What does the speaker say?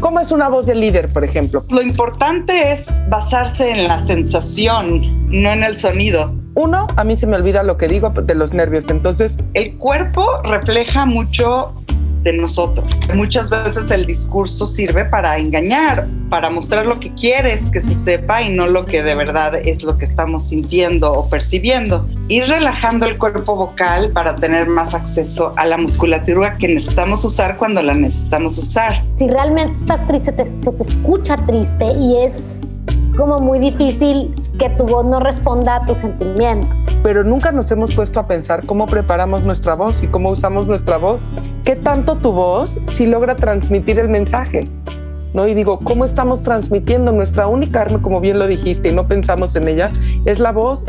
¿Cómo es una voz de líder, por ejemplo? Lo importante es basarse en la sensación, no en el sonido. Uno, a mí se me olvida lo que digo de los nervios, entonces... El cuerpo refleja mucho de nosotros. Muchas veces el discurso sirve para engañar, para mostrar lo que quieres que se sepa y no lo que de verdad es lo que estamos sintiendo o percibiendo. Ir relajando el cuerpo vocal para tener más acceso a la musculatura que necesitamos usar cuando la necesitamos usar. Si realmente estás triste, se te escucha triste y es como muy difícil que tu voz no responda a tus sentimientos. Pero nunca nos hemos puesto a pensar cómo preparamos nuestra voz y cómo usamos nuestra voz. ¿Qué tanto tu voz si logra transmitir el mensaje? ¿No? Y digo, ¿cómo estamos transmitiendo? Nuestra única arma, como bien lo dijiste, y no pensamos en ella, es la voz.